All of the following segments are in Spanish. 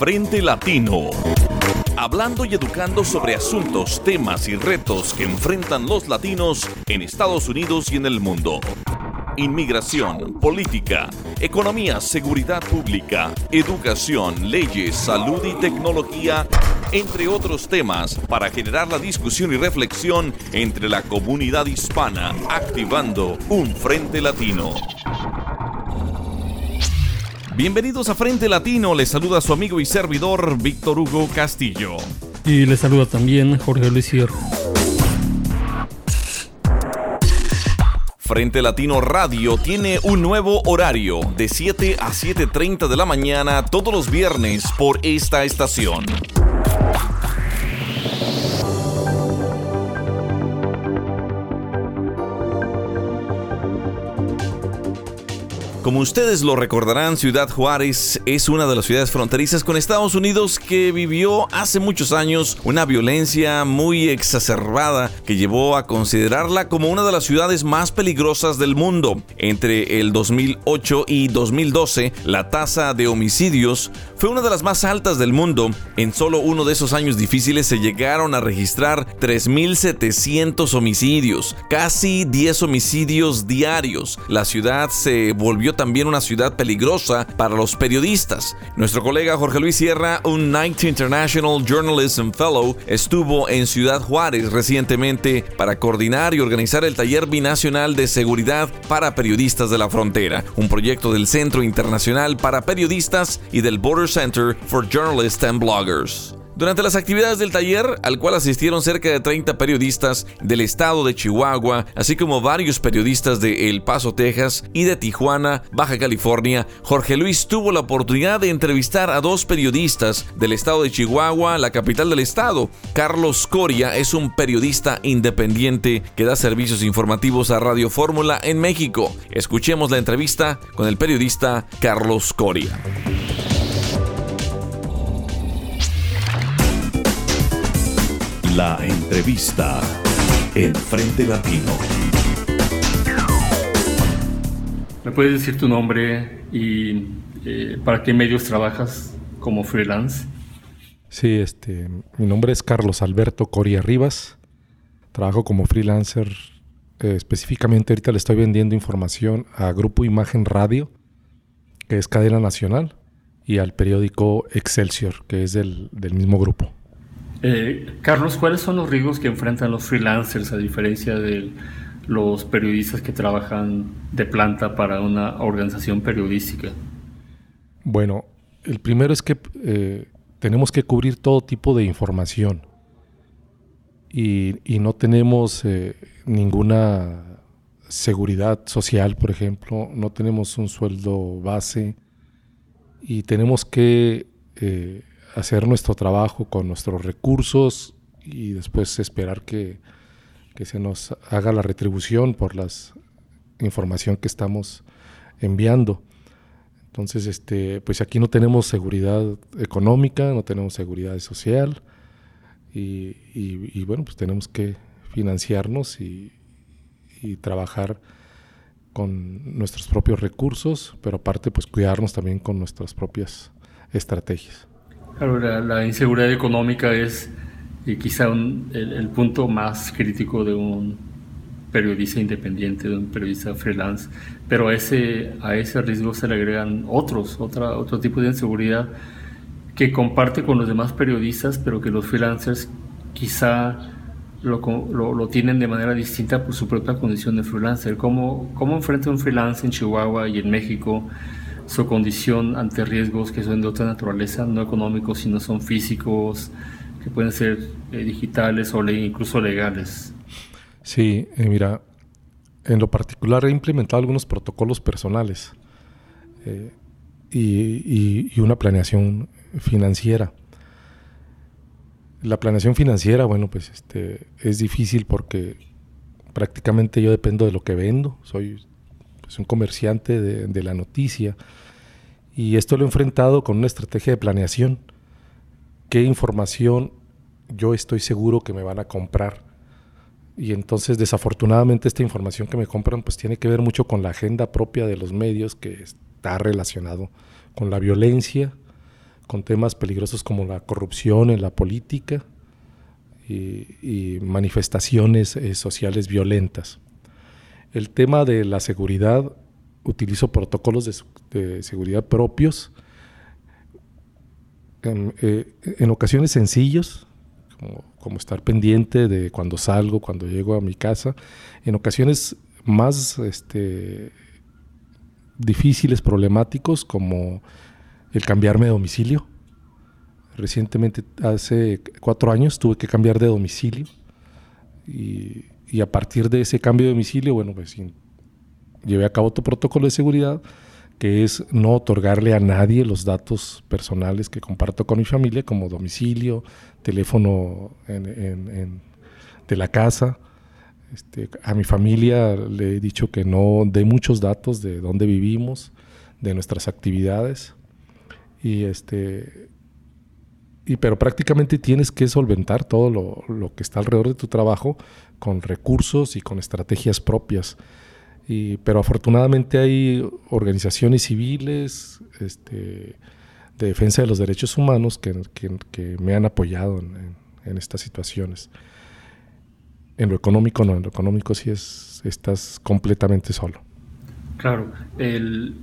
Frente Latino. Hablando y educando sobre asuntos, temas y retos que enfrentan los latinos en Estados Unidos y en el mundo. Inmigración, política, economía, seguridad pública, educación, leyes, salud y tecnología, entre otros temas, para generar la discusión y reflexión entre la comunidad hispana, activando un Frente Latino. Bienvenidos a Frente Latino, les saluda su amigo y servidor Víctor Hugo Castillo. Y les saluda también Jorge Luis Sierra. Frente Latino Radio tiene un nuevo horario de 7 a 7.30 de la mañana todos los viernes por esta estación. Como ustedes lo recordarán, Ciudad Juárez es una de las ciudades fronterizas con Estados Unidos que vivió hace muchos años una violencia muy exacerbada que llevó a considerarla como una de las ciudades más peligrosas del mundo. Entre el 2008 y 2012, la tasa de homicidios fue una de las más altas del mundo. En solo uno de esos años difíciles se llegaron a registrar 3.700 homicidios, casi 10 homicidios diarios. La ciudad se volvió también una ciudad peligrosa para los periodistas. Nuestro colega Jorge Luis Sierra, un Knight International Journalism Fellow, estuvo en Ciudad Juárez recientemente para coordinar y organizar el taller binacional de seguridad para periodistas de la frontera, un proyecto del Centro Internacional para Periodistas y del Border Center for Journalists and Bloggers. Durante las actividades del taller, al cual asistieron cerca de 30 periodistas del estado de Chihuahua, así como varios periodistas de El Paso, Texas y de Tijuana, Baja California, Jorge Luis tuvo la oportunidad de entrevistar a dos periodistas del estado de Chihuahua, la capital del estado. Carlos Coria es un periodista independiente que da servicios informativos a Radio Fórmula en México. Escuchemos la entrevista con el periodista Carlos Coria. La entrevista en Frente Latino. ¿Me puedes decir tu nombre y eh, para qué medios trabajas como freelance? Sí, este, mi nombre es Carlos Alberto Coria Rivas. Trabajo como freelancer. Eh, específicamente ahorita le estoy vendiendo información a Grupo Imagen Radio, que es cadena nacional, y al periódico Excelsior, que es del mismo grupo. Eh, Carlos, ¿cuáles son los riesgos que enfrentan los freelancers a diferencia de los periodistas que trabajan de planta para una organización periodística? Bueno, el primero es que eh, tenemos que cubrir todo tipo de información y, no tenemos eh, ninguna seguridad social, por ejemplo, no tenemos un sueldo base y tenemos que hacer nuestro trabajo con nuestros recursos y después esperar que, se nos haga la retribución por la información que estamos enviando. Entonces, este, pues aquí no tenemos seguridad económica, no tenemos seguridad social y, bueno, pues tenemos que financiarnos y, y, trabajar con nuestros propios recursos, pero aparte pues cuidarnos también con nuestras propias estrategias. Claro, la, inseguridad económica es eh, quizá el, punto más crítico de un periodista independiente, de un periodista freelance, pero a ese, a ese riesgo se le agregan otros, otra, otro tipo de inseguridad que comparte con los demás periodistas, pero que los freelancers quizá lo, lo, tienen de manera distinta por su propia condición de freelancer. ¿Cómo, ¿Cómo enfrenta un freelance en Chihuahua y en México su condición ante riesgos que son de otra naturaleza, no económicos, sino son físicos, que pueden ser eh, digitales o incluso legales. Sí, eh, mira, en lo particular he implementado algunos protocolos personales eh, y, y, una planeación financiera. La planeación financiera, bueno, pues este, es difícil porque prácticamente yo dependo de lo que vendo, soy es un comerciante de, la noticia. Y esto lo he enfrentado con una estrategia de planeación. ¿Qué información yo estoy seguro que me van a comprar? Y entonces, desafortunadamente, esta información que me compran, pues tiene que ver mucho con la agenda propia de los medios que está relacionado con la violencia, con temas peligrosos como la corrupción en la política y, manifestaciones eh, sociales violentas. El tema de la seguridad, utilizo protocolos de, seguridad propios, en, eh, en ocasiones sencillos, como, como, estar pendiente de cuando salgo, cuando llego a mi casa, en ocasiones más este, difíciles, problemáticos, como el cambiarme de domicilio. Recientemente, hace cuatro años, tuve que cambiar de domicilio y, y a partir de ese cambio de domicilio, bueno, pues llevé a cabo otro protocolo de seguridad que es no otorgarle a nadie los datos personales que comparto con mi familia, como domicilio, teléfono de la casa. Este, a mi familia le he dicho que no dé muchos datos de dónde vivimos, de nuestras actividades. Y este, y, pero prácticamente tienes que solventar todo lo, lo, que está alrededor de tu trabajo con recursos y con estrategias propias pero afortunadamente hay organizaciones civiles este, de defensa de los derechos humanos que, que, me han apoyado en, en, estas situaciones. En lo económico no, en lo económico sí es, estás completamente solo. Claro, el,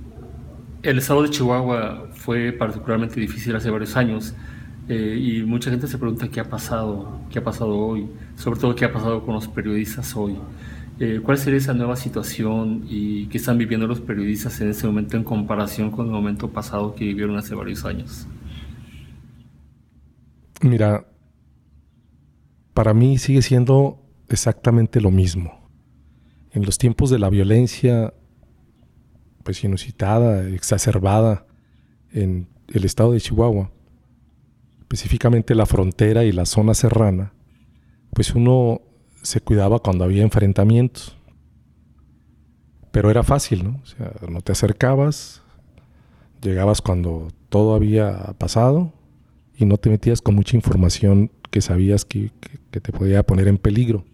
el estado de Chihuahua fue particularmente difícil hace varios años eh, y mucha gente se pregunta qué ha pasado, qué ha pasado hoy, sobre todo qué ha pasado con los periodistas hoy. Eh, ¿Cuál sería esa nueva situación y qué están viviendo los periodistas en ese momento en comparación con el momento pasado que vivieron hace varios años? Mira, para mí sigue siendo exactamente lo mismo. En los tiempos de la violencia, pues inusitada, exacerbada en el estado de Chihuahua, específicamente la frontera y la zona serrana, pues uno se cuidaba cuando había enfrentamientos. Pero era fácil, ¿no? O sea, no te acercabas, llegabas cuando todo había pasado y no te metías con mucha información que sabías que, te podía poner en peligro.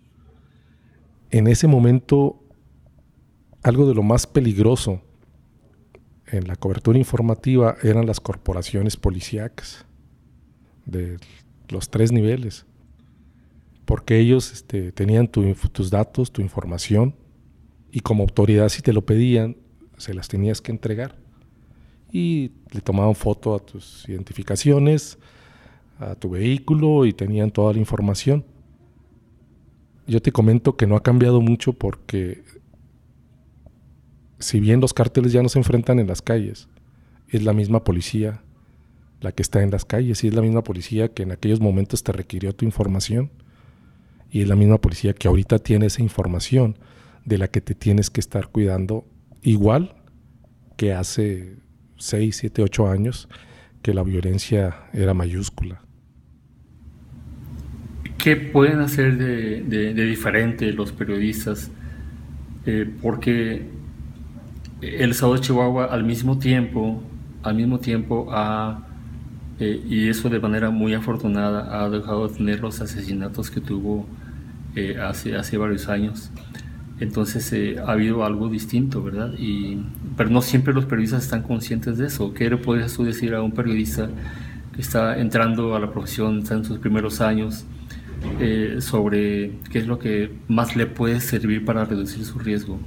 En ese momento, algo de lo más peligroso en la cobertura informativa eran las corporaciones policíacas de los tres niveles porque ellos este, tenían tus datos, tu información, y como autoridad si te lo pedían, se las tenías que entregar. Y le tomaban foto a tus identificaciones, a tu vehículo y tenían toda la información. Yo te comento que no ha cambiado mucho porque si bien los cárteles ya no se enfrentan en las calles, es la misma policía la que está en las calles y es la misma policía que en aquellos momentos te requirió tu información y es la misma policía que ahorita tiene esa información de la que te tienes que estar cuidando igual que hace 6, 7, 8 años que la violencia era mayúscula. ¿Qué pueden hacer de, diferente los periodistas? Eh, porque el Estado de Chihuahua al mismo tiempo, al mismo tiempo ha, eh, y eso de manera muy afortunada, ha dejado de tener los asesinatos que tuvo eh, hace, hace varios años. Entonces eh, ha habido algo distinto, ¿verdad? Y, pero no siempre los periodistas están conscientes de eso. ¿Qué le podrías tú decir a un periodista que está entrando a la profesión, está en sus primeros años, eh, sobre qué es lo que más le puede servir para reducir su riesgo?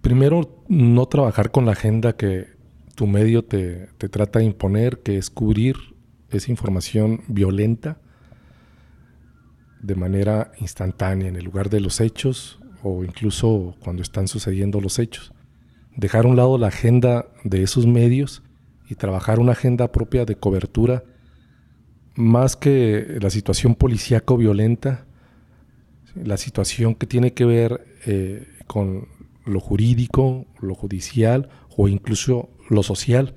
Primero, no trabajar con la agenda que tu medio te, trata de imponer, que es cubrir esa información violenta de manera instantánea en el lugar de los hechos o incluso cuando están sucediendo los hechos. Dejar a un lado la agenda de esos medios y trabajar una agenda propia de cobertura más que la situación policíaco violenta, la situación que tiene que ver eh, con lo jurídico, lo judicial o incluso lo social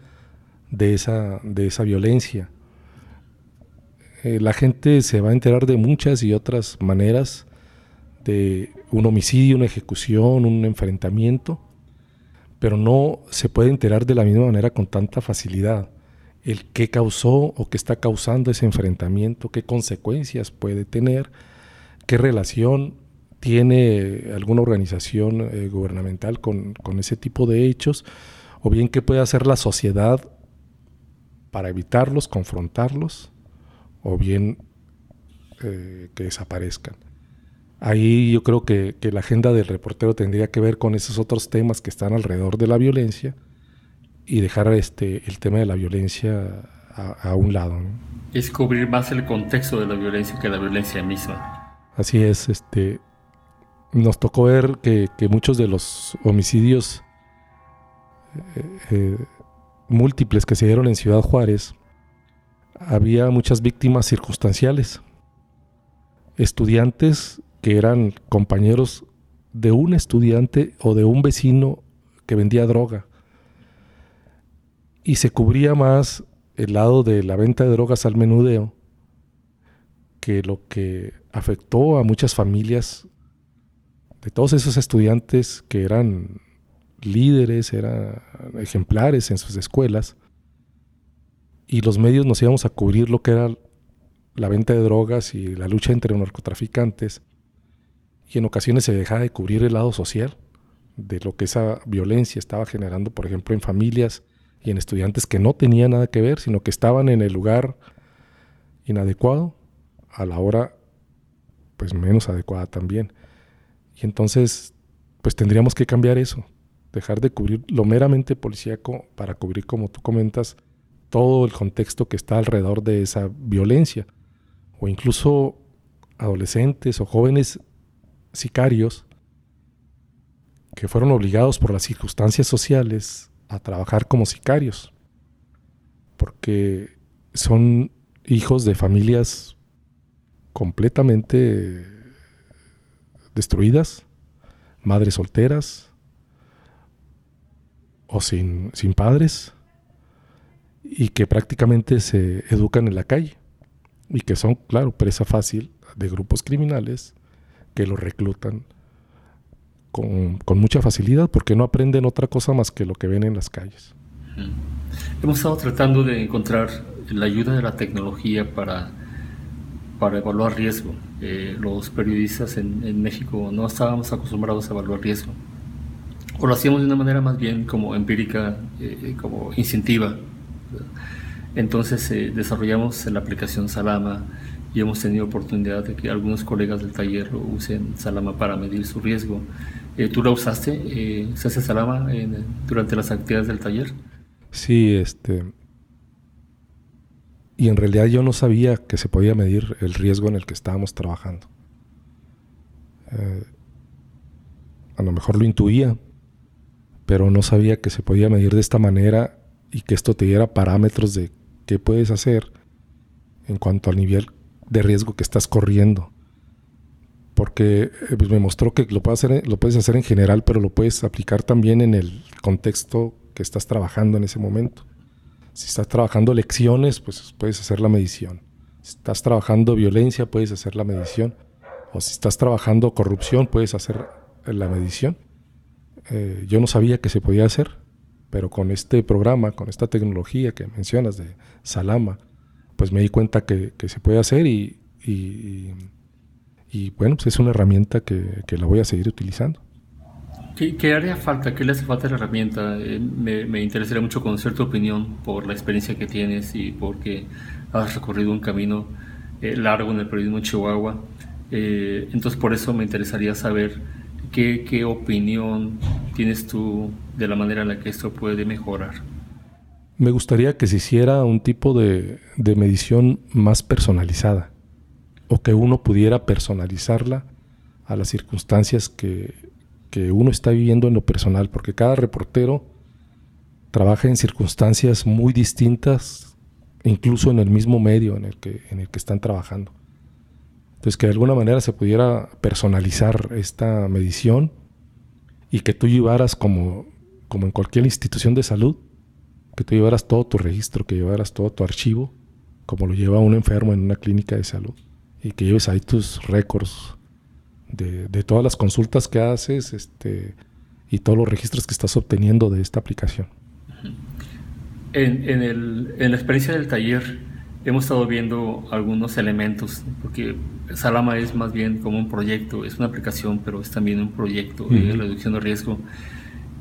de esa, de esa violencia. Eh, la gente se va a enterar de muchas y otras maneras de un homicidio, una ejecución, un enfrentamiento, pero no se puede enterar de la misma manera con tanta facilidad el qué causó o qué está causando ese enfrentamiento, qué consecuencias puede tener, qué relación tiene alguna organización eh, gubernamental con, con, ese tipo de hechos, o bien qué puede hacer la sociedad para evitarlos, confrontarlos o bien eh, que desaparezcan. Ahí yo creo que, la agenda del reportero tendría que ver con esos otros temas que están alrededor de la violencia y dejar este, el tema de la violencia a, un lado. Es cubrir más el contexto de la violencia que la violencia misma. Así es, este, nos tocó ver que, muchos de los homicidios eh, eh, múltiples que se dieron en Ciudad Juárez, había muchas víctimas circunstanciales, estudiantes que eran compañeros de un estudiante o de un vecino que vendía droga. Y se cubría más el lado de la venta de drogas al menudeo que lo que afectó a muchas familias de todos esos estudiantes que eran líderes, eran ejemplares en sus escuelas, y los medios nos íbamos a cubrir lo que era la venta de drogas y la lucha entre narcotraficantes, y en ocasiones se dejaba de cubrir el lado social de lo que esa violencia estaba generando, por ejemplo, en familias y en estudiantes que no tenían nada que ver, sino que estaban en el lugar inadecuado a la hora pues menos adecuada también. Y entonces pues tendríamos que cambiar eso, dejar de cubrir lo meramente policíaco para cubrir, como tú comentas, todo el contexto que está alrededor de esa violencia. O incluso adolescentes o jóvenes sicarios que fueron obligados por las circunstancias sociales a trabajar como sicarios, porque son hijos de familias completamente destruidas, madres solteras, o sin, sin padres y que prácticamente se educan en la calle y que son, claro, presa fácil de grupos criminales que los reclutan con, mucha facilidad porque no aprenden otra cosa más que lo que ven en las calles. Hemos estado tratando de encontrar la ayuda de la tecnología para, para evaluar riesgo. Eh, los periodistas en, en México no estábamos acostumbrados a evaluar riesgo o lo hacíamos de una manera más bien como empírica, eh, como instintiva. Entonces eh, desarrollamos la aplicación Salama y hemos tenido oportunidad de que algunos colegas del taller usen Salama para medir su riesgo. Eh, ¿Tú la usaste? ¿Se hace Salama durante las actividades del taller? Sí, este... Y en realidad yo no sabía que se podía medir el riesgo en el que estábamos trabajando. a lo mejor lo intuía, pero no sabía que se podía medir de esta manera y que esto te diera parámetros de qué puedes hacer en cuanto al nivel de riesgo que estás corriendo. Porque eh, pues, me mostró que lo puedes, hacer, lo puedes hacer en general, pero lo puedes aplicar también en el contexto que estás trabajando en ese momento. Si estás trabajando lecciones, pues puedes hacer la medición. Si estás trabajando violencia, puedes hacer la medición. O si estás trabajando corrupción, puedes hacer la medición. Eh, yo no sabía que se podía hacer, pero con este programa, con esta tecnología que mencionas de Salama, pues me di cuenta que, se puede hacer y, y, bueno, pues es una herramienta que, la voy a seguir utilizando. ¿Qué, haría falta? ¿Qué le hace falta a la herramienta? Eh, me, interesaría mucho conocer tu opinión por la experiencia que tienes y porque has recorrido un camino eh, largo en el periodismo en Chihuahua. entonces por eso me interesaría saber ¿Qué, opinión tienes tú de la manera en la que esto puede mejorar? Me gustaría que se hiciera un tipo de, medición más personalizada o que uno pudiera personalizarla a las circunstancias que, uno está viviendo en lo personal, porque cada reportero trabaja en circunstancias muy distintas, incluso en el mismo medio en el que, en el que están trabajando. Entonces, que de alguna manera se pudiera personalizar esta medición y que tú llevaras como, como en cualquier institución de salud, que tú llevaras todo tu registro, que llevaras todo tu archivo, como lo lleva un enfermo en una clínica de salud, y que lleves ahí tus récords de, todas las consultas que haces este, y todos los registros que estás obteniendo de esta aplicación. En, en, el, en la experiencia del taller, hemos estado viendo algunos elementos, porque Salama es más bien como un proyecto, es una aplicación, pero es también un proyecto de reducción de riesgo.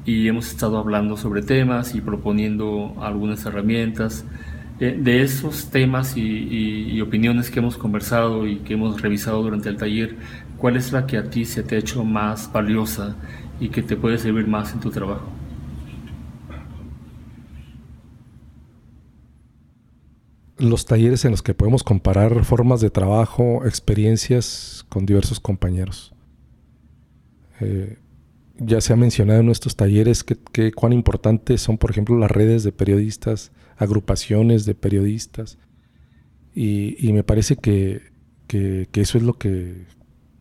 Y hemos estado hablando sobre temas y proponiendo algunas herramientas. de esos temas y, opiniones que hemos conversado y que hemos revisado durante el taller, ¿cuál es la que a ti se te ha hecho más valiosa y que te puede servir más en tu trabajo? Los talleres en los que podemos comparar formas de trabajo, experiencias con diversos compañeros. Eh, ya se ha mencionado en nuestros talleres que, cuán importantes son, por ejemplo, las redes de periodistas, agrupaciones de periodistas. Y, me parece que, eso es lo que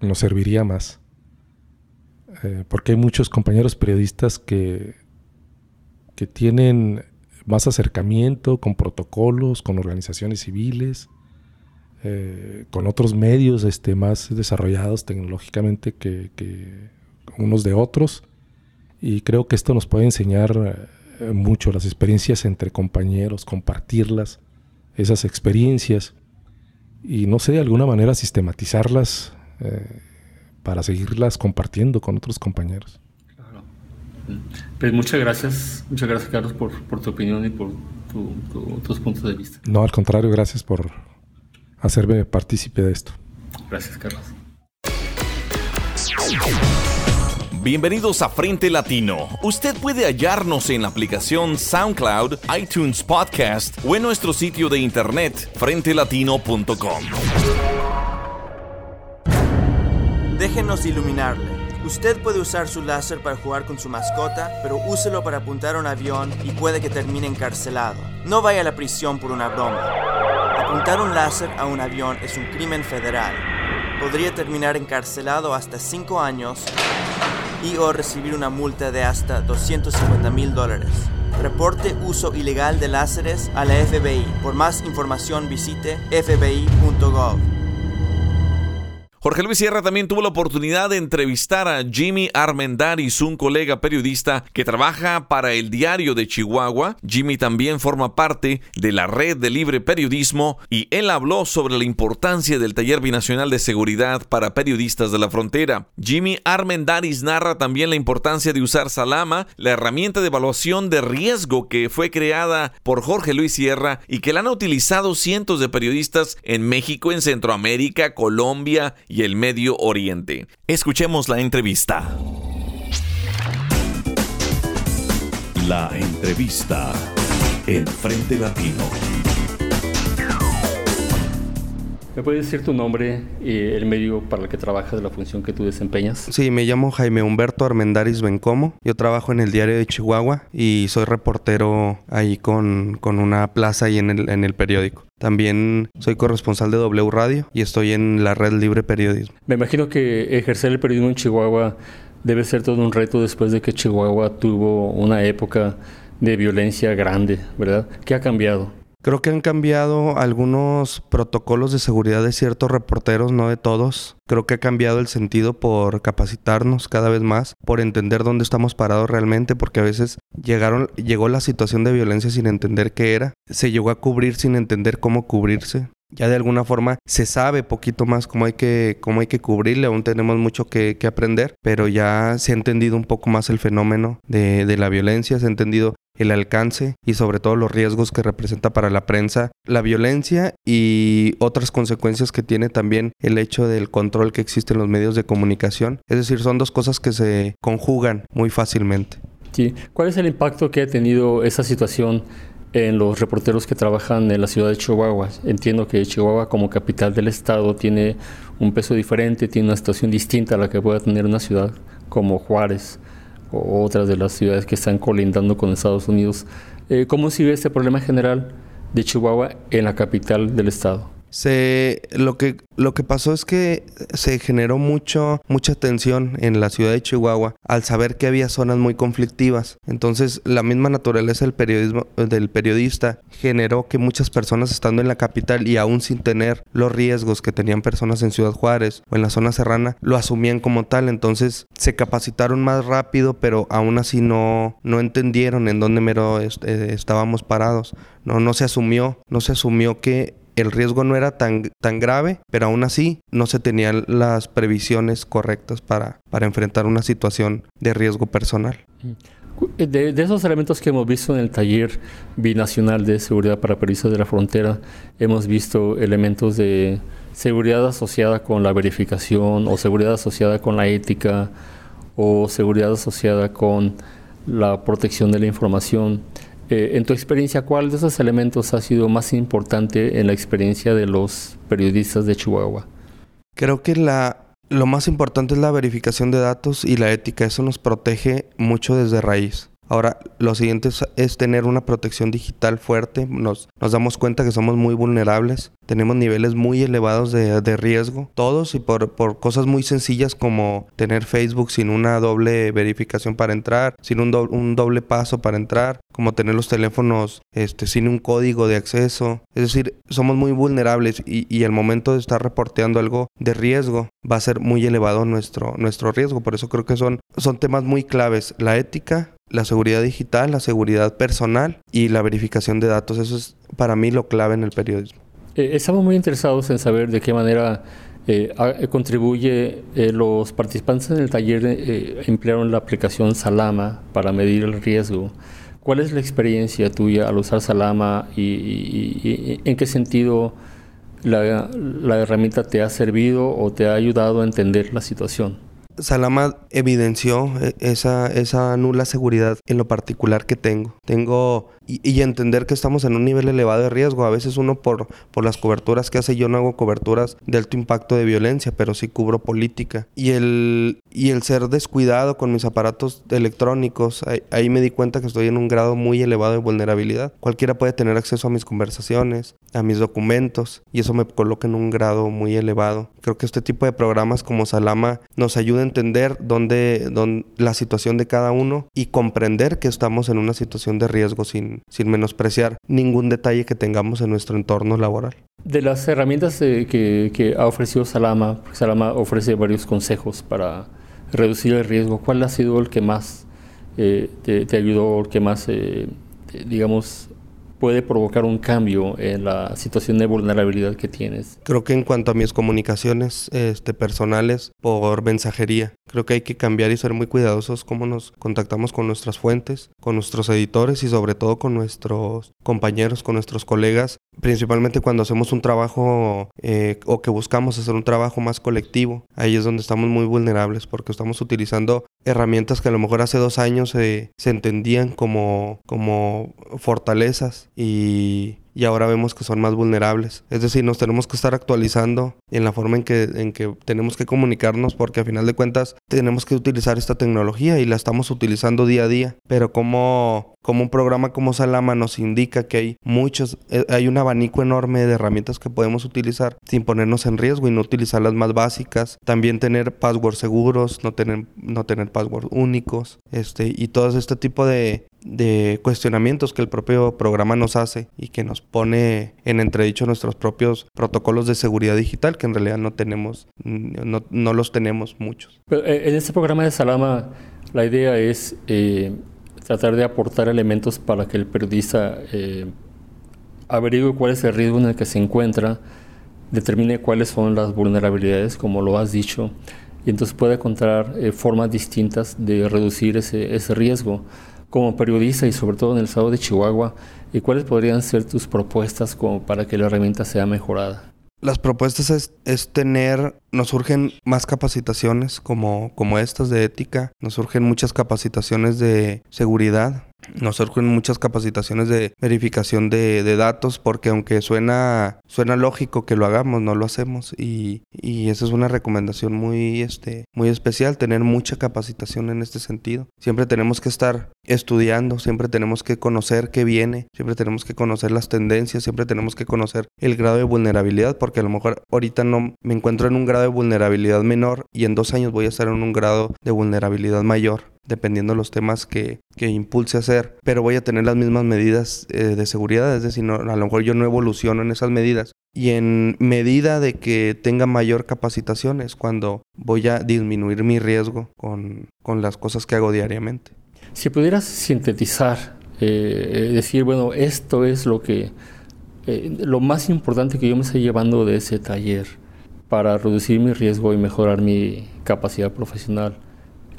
nos serviría más. Eh, porque hay muchos compañeros periodistas que, que tienen más acercamiento con protocolos, con organizaciones civiles, eh, con otros medios este, más desarrollados tecnológicamente que, unos de otros. Y creo que esto nos puede enseñar eh, mucho las experiencias entre compañeros, compartirlas, esas experiencias y no sé, de alguna manera sistematizarlas eh, para seguirlas compartiendo con otros compañeros. Pues muchas gracias, muchas gracias Carlos por, tu opinión y por tus puntos de vista. No, al contrario, gracias por hacerme partícipe de esto. Gracias Carlos. Bienvenidos a Frente Latino. Usted puede hallarnos en la aplicación SoundCloud, iTunes Podcast o en nuestro sitio de internet frentelatino.com. Déjenos iluminarle. Usted puede usar su láser para jugar con su mascota, pero úselo para apuntar a un avión y puede que termine encarcelado. No vaya a la prisión por una broma. Apuntar un láser a un avión es un crimen federal. Podría terminar encarcelado hasta 5 años y o recibir una multa de hasta 250 mil dólares. Reporte uso ilegal de láseres a la FBI. Por más información visite fbi.gov. Jorge Luis Sierra también tuvo la oportunidad de entrevistar a Jimmy Armendaris, un colega periodista que trabaja para el Diario de Chihuahua. Jimmy también forma parte de la Red de Libre Periodismo y él habló sobre la importancia del Taller Binacional de Seguridad para Periodistas de la Frontera. Jimmy Armendaris narra también la importancia de usar Salama, la herramienta de evaluación de riesgo que fue creada por Jorge Luis Sierra y que la han utilizado cientos de periodistas en México, en Centroamérica, Colombia y el Medio Oriente. Escuchemos la entrevista. La entrevista en Frente Latino. ¿Me puedes decir tu nombre y el medio para el que trabajas, la función que tú desempeñas? Sí, me llamo Jaime Humberto Armendaris Bencomo. Yo trabajo en el diario de Chihuahua y soy reportero ahí con, con una plaza ahí en el, en el periódico. También soy corresponsal de W Radio y estoy en la red Libre Periodismo. Me imagino que ejercer el periodismo en Chihuahua debe ser todo un reto después de que Chihuahua tuvo una época de violencia grande, ¿verdad? ¿Qué ha cambiado? Creo que han cambiado algunos protocolos de seguridad de ciertos reporteros, no de todos. Creo que ha cambiado el sentido por capacitarnos cada vez más, por entender dónde estamos parados realmente, porque a veces llegaron, llegó la situación de violencia sin entender qué era, se llegó a cubrir sin entender cómo cubrirse. Ya de alguna forma se sabe poquito más cómo hay que, cómo hay que cubrirle, aún tenemos mucho que, aprender, pero ya se ha entendido un poco más el fenómeno de, de la violencia, se ha entendido el alcance y sobre todo los riesgos que representa para la prensa la violencia y otras consecuencias que tiene también el hecho del control que existe en los medios de comunicación. Es decir, son dos cosas que se conjugan muy fácilmente. Sí. ¿Cuál es el impacto que ha tenido esa situación en los reporteros que trabajan en la ciudad de Chihuahua? Entiendo que Chihuahua como capital del estado tiene un peso diferente, tiene una situación distinta a la que pueda tener una ciudad como Juárez o otras de las ciudades que están colindando con Estados Unidos. Eh, ¿Cómo sigue este problema general de Chihuahua en la capital del estado? Se, lo, que, lo que pasó es que se generó mucho, mucha tensión en la ciudad de Chihuahua al saber que había zonas muy conflictivas. Entonces, la misma naturaleza del, periodismo, del periodista generó que muchas personas estando en la capital y aún sin tener los riesgos que tenían personas en Ciudad Juárez o en la zona serrana, lo asumían como tal. Entonces, se capacitaron más rápido, pero aún así no, no entendieron en dónde mero eh, estábamos parados. No, no se asumió, no se asumió que el riesgo no era tan, tan grave, pero aún así no se tenían las previsiones correctas para, para enfrentar una situación de riesgo personal. De, esos elementos que hemos visto en el taller binacional de seguridad para periodistas de la frontera, hemos visto elementos de seguridad asociada con la verificación o seguridad asociada con la ética o seguridad asociada con la protección de la información. Eh, en tu experiencia, ¿cuál de esos elementos ha sido más importante en la experiencia de los periodistas de Chihuahua? Creo que la, lo más importante es la verificación de datos y la ética. Eso nos protege mucho desde raíz. Ahora, lo siguiente es, tener una protección digital fuerte. Nos, nos, damos cuenta que somos muy vulnerables. Tenemos niveles muy elevados de, riesgo. Todos y por, cosas muy sencillas como tener Facebook sin una doble verificación para entrar, sin un, un doble paso para entrar, como tener los teléfonos este, sin un código de acceso. Es decir, somos muy vulnerables y, y el momento de estar reporteando algo de riesgo va a ser muy elevado nuestro, nuestro riesgo. Por eso creo que son temas muy claves. La ética, la seguridad digital, la seguridad personal y la verificación de datos. Eso es para mí lo clave en el periodismo. Eh, estamos muy interesados en saber de qué manera eh, contribuye eh, los participantes en el taller emplearon la aplicación Salama para medir el riesgo. ¿Cuál es la experiencia tuya al usar Salama y, en qué sentido la herramienta te ha servido o te ha ayudado a entender la situación? Salama evidenció eh, esa, esa nula seguridad en lo particular que tengo. Tengo y, entender que estamos en un nivel elevado de riesgo. A veces uno por, por las coberturas que hace, yo no hago coberturas de alto impacto de violencia, pero sí cubro política. Y el, y el ser descuidado con mis aparatos electrónicos, ahí, me di cuenta que estoy en un grado muy elevado de vulnerabilidad. Cualquiera puede tener acceso a mis conversaciones, a mis documentos, y eso me coloca en un grado muy elevado. Creo que este tipo de programas como Salama nos ayuda a entender dónde, dónde la situación de cada uno y comprender que estamos en una situación de riesgo sin, sin, menospreciar ningún detalle que tengamos en nuestro entorno laboral. De las herramientas eh, que, ha ofrecido Salama, Salama ofrece varios consejos para reducir el riesgo. ¿Cuál ha sido el que más eh, te, ayudó, el que más, eh, digamos, puede provocar un cambio en la situación de vulnerabilidad que tienes? Creo que en cuanto a mis comunicaciones este, personales por mensajería, creo que hay que cambiar y ser muy cuidadosos cómo nos contactamos con nuestras fuentes, con nuestros editores y sobre todo con nuestros compañeros, con nuestros colegas, principalmente cuando hacemos un trabajo eh, o que buscamos hacer un trabajo más colectivo. Ahí es donde estamos muy vulnerables porque estamos utilizando herramientas que a lo mejor hace dos años se entendían como, como fortalezas y y ahora vemos que son más vulnerables. Es decir, nos tenemos que estar actualizando en la forma en que, en que tenemos que comunicarnos porque a final de cuentas tenemos que utilizar esta tecnología y la estamos utilizando día a día. Pero como, como un programa como Salama nos indica que hay muchos, eh, hay un abanico enorme de herramientas que podemos utilizar sin ponernos en riesgo y no utilizar las más básicas. También tener passwords seguros, no tener, no tener passwords únicos, este, y todo este tipo de, de cuestionamientos que el propio programa nos hace y que nos pone en entredicho nuestros propios protocolos de seguridad digital que en realidad no tenemos, no, no los tenemos muchos. Eh, en este programa de Salama la idea es eh, tratar de aportar elementos para que el periodista eh, averigüe cuál es el riesgo en el que se encuentra, determine cuáles son las vulnerabilidades, como lo has dicho, y entonces pueda encontrar formas distintas de reducir ese, ese riesgo como periodista y sobre todo en el estado de Chihuahua, ¿y cuáles podrían ser tus propuestas como para que la herramienta sea mejorada? Las propuestas es, es, tener, nos surgen más capacitaciones como, como estas de ética, nos surgen muchas capacitaciones de seguridad, nos surgen muchas capacitaciones de verificación de, datos porque aunque suena, suena lógico que lo hagamos, no lo hacemos y, y esa es una recomendación muy, este, muy especial, tener mucha capacitación en este sentido. Siempre tenemos que estar estudiando, siempre tenemos que conocer qué viene, siempre tenemos que conocer las tendencias, siempre tenemos que conocer el grado de vulnerabilidad porque a lo mejor ahorita no me encuentro en un grado de vulnerabilidad menor y en dos años voy a estar en un grado de vulnerabilidad mayor dependiendo de los temas que, que, impulse a hacer, pero voy a tener las mismas medidas eh, de seguridad, es decir, a lo mejor yo no evoluciono en esas medidas. Y en medida de que tenga mayor capacitación es cuando voy a disminuir mi riesgo con, con las cosas que hago diariamente. Si pudieras sintetizar, eh, decir, bueno, esto es lo que, eh, lo más importante que yo me estoy llevando de ese taller para reducir mi riesgo y mejorar mi capacidad profesional,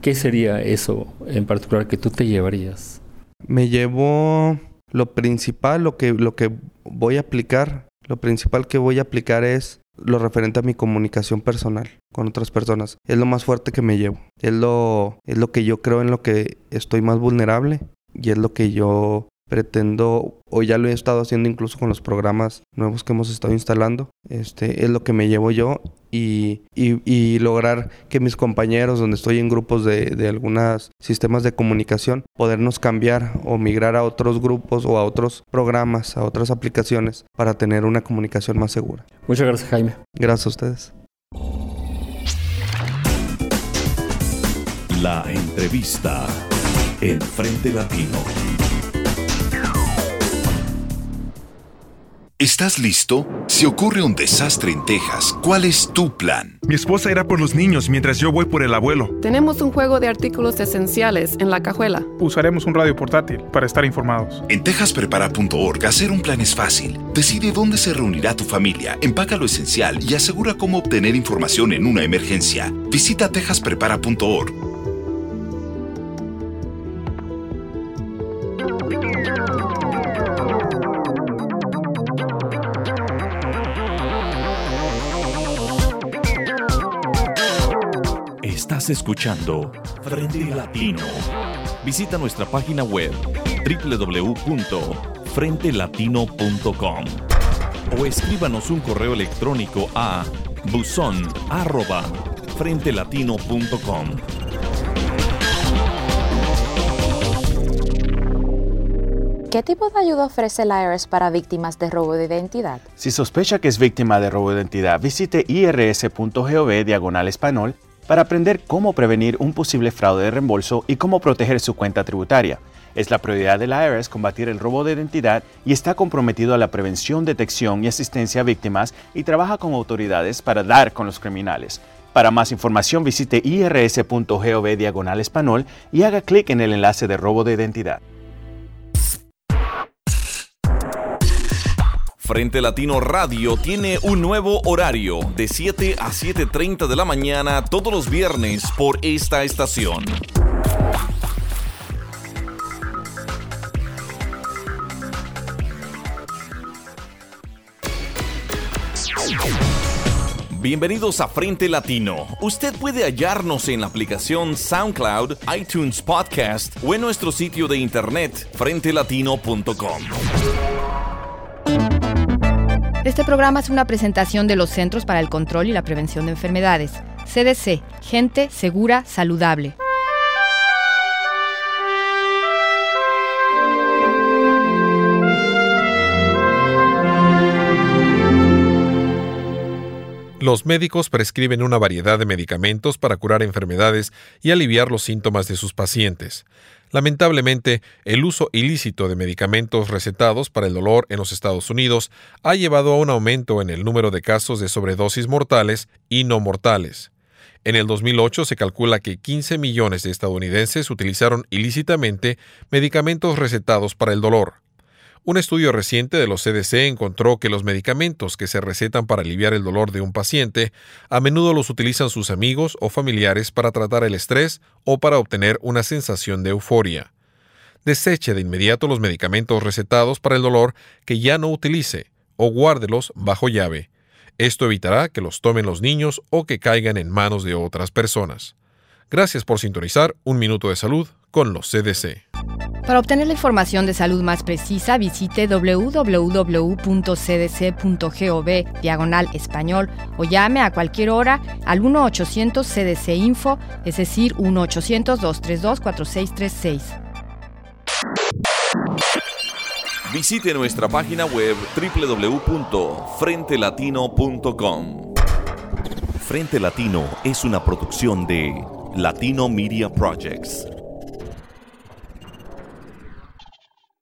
¿Qué sería eso en particular que tú te llevarías? Me llevo lo principal, lo que, lo que voy a aplicar, lo principal que voy a aplicar es lo referente a mi comunicación personal con otras personas. Es lo más fuerte que me llevo. Es lo, es lo que yo creo en lo que estoy más vulnerable y es lo que yo pretendo, o ya lo he estado haciendo incluso con los programas nuevos que hemos estado instalando, este, es lo que me llevo yo y, y, lograr que mis compañeros, donde estoy en grupos de, de algunos sistemas de comunicación, podernos cambiar o migrar a otros grupos o a otros programas, a otras aplicaciones para tener una comunicación más segura. Muchas gracias Jaime. Gracias a ustedes. La entrevista en Frente Latino. ¿Estás listo? Si ocurre un desastre en Texas, ¿cuál es tu plan? Mi esposa irá por los niños mientras yo voy por el abuelo. Tenemos un juego de artículos esenciales en la cajuela. Usaremos un radio portátil para estar informados. En texasprepara.org hacer un plan es fácil. Decide dónde se reunirá tu familia, empaca lo esencial y asegura cómo obtener información en una emergencia. Visita texasprepara.org escuchando Frente Latino. Visita nuestra página web www.frentelatino.com o escríbanos un correo electrónico a buzón@frentelatino.com. ¿Qué tipo de ayuda ofrece el IRS para víctimas de robo de identidad? Si sospecha que es víctima de robo de identidad, visite irs.gov diagonal español para aprender cómo prevenir un posible fraude de reembolso y cómo proteger su cuenta tributaria. Es la prioridad de la IRS combatir el robo de identidad y está comprometido a la prevención, detección y asistencia a víctimas y trabaja con autoridades para dar con los criminales. Para más información visite irs.gov diagonal español y haga clic en el enlace de robo de identidad. Frente Latino Radio tiene un nuevo horario de 7 a 7.30 de la mañana todos los viernes por esta estación. Bienvenidos a Frente Latino. Usted puede hallarnos en la aplicación SoundCloud, iTunes Podcast o en nuestro sitio de internet frentelatino.com. Este programa es una presentación de los Centros para el Control y la Prevención de Enfermedades, CDC, Gente Segura, Saludable. Los médicos prescriben una variedad de medicamentos para curar enfermedades y aliviar los síntomas de sus pacientes. Lamentablemente, el uso ilícito de medicamentos recetados para el dolor en los Estados Unidos ha llevado a un aumento en el número de casos de sobredosis mortales y no mortales. En el 2008 se calcula que 15 millones de estadounidenses utilizaron ilícitamente medicamentos recetados para el dolor. Un estudio reciente de los CDC encontró que los medicamentos que se recetan para aliviar el dolor de un paciente a menudo los utilizan sus amigos o familiares para tratar el estrés o para obtener una sensación de euforia. Deseche de inmediato los medicamentos recetados para el dolor que ya no utilice o guárdelos bajo llave. Esto evitará que los tomen los niños o que caigan en manos de otras personas. Gracias por sintonizar Un Minuto de Salud con los CDC. Para obtener la información de salud más precisa, visite www.cdc.gov diagonal español o llame a cualquier hora al 1-800-CDC-INFO, es decir, 1-800-232-4636. Visite nuestra página web www.frentelatino.com. Frente Latino es una producción de Latino Media Projects.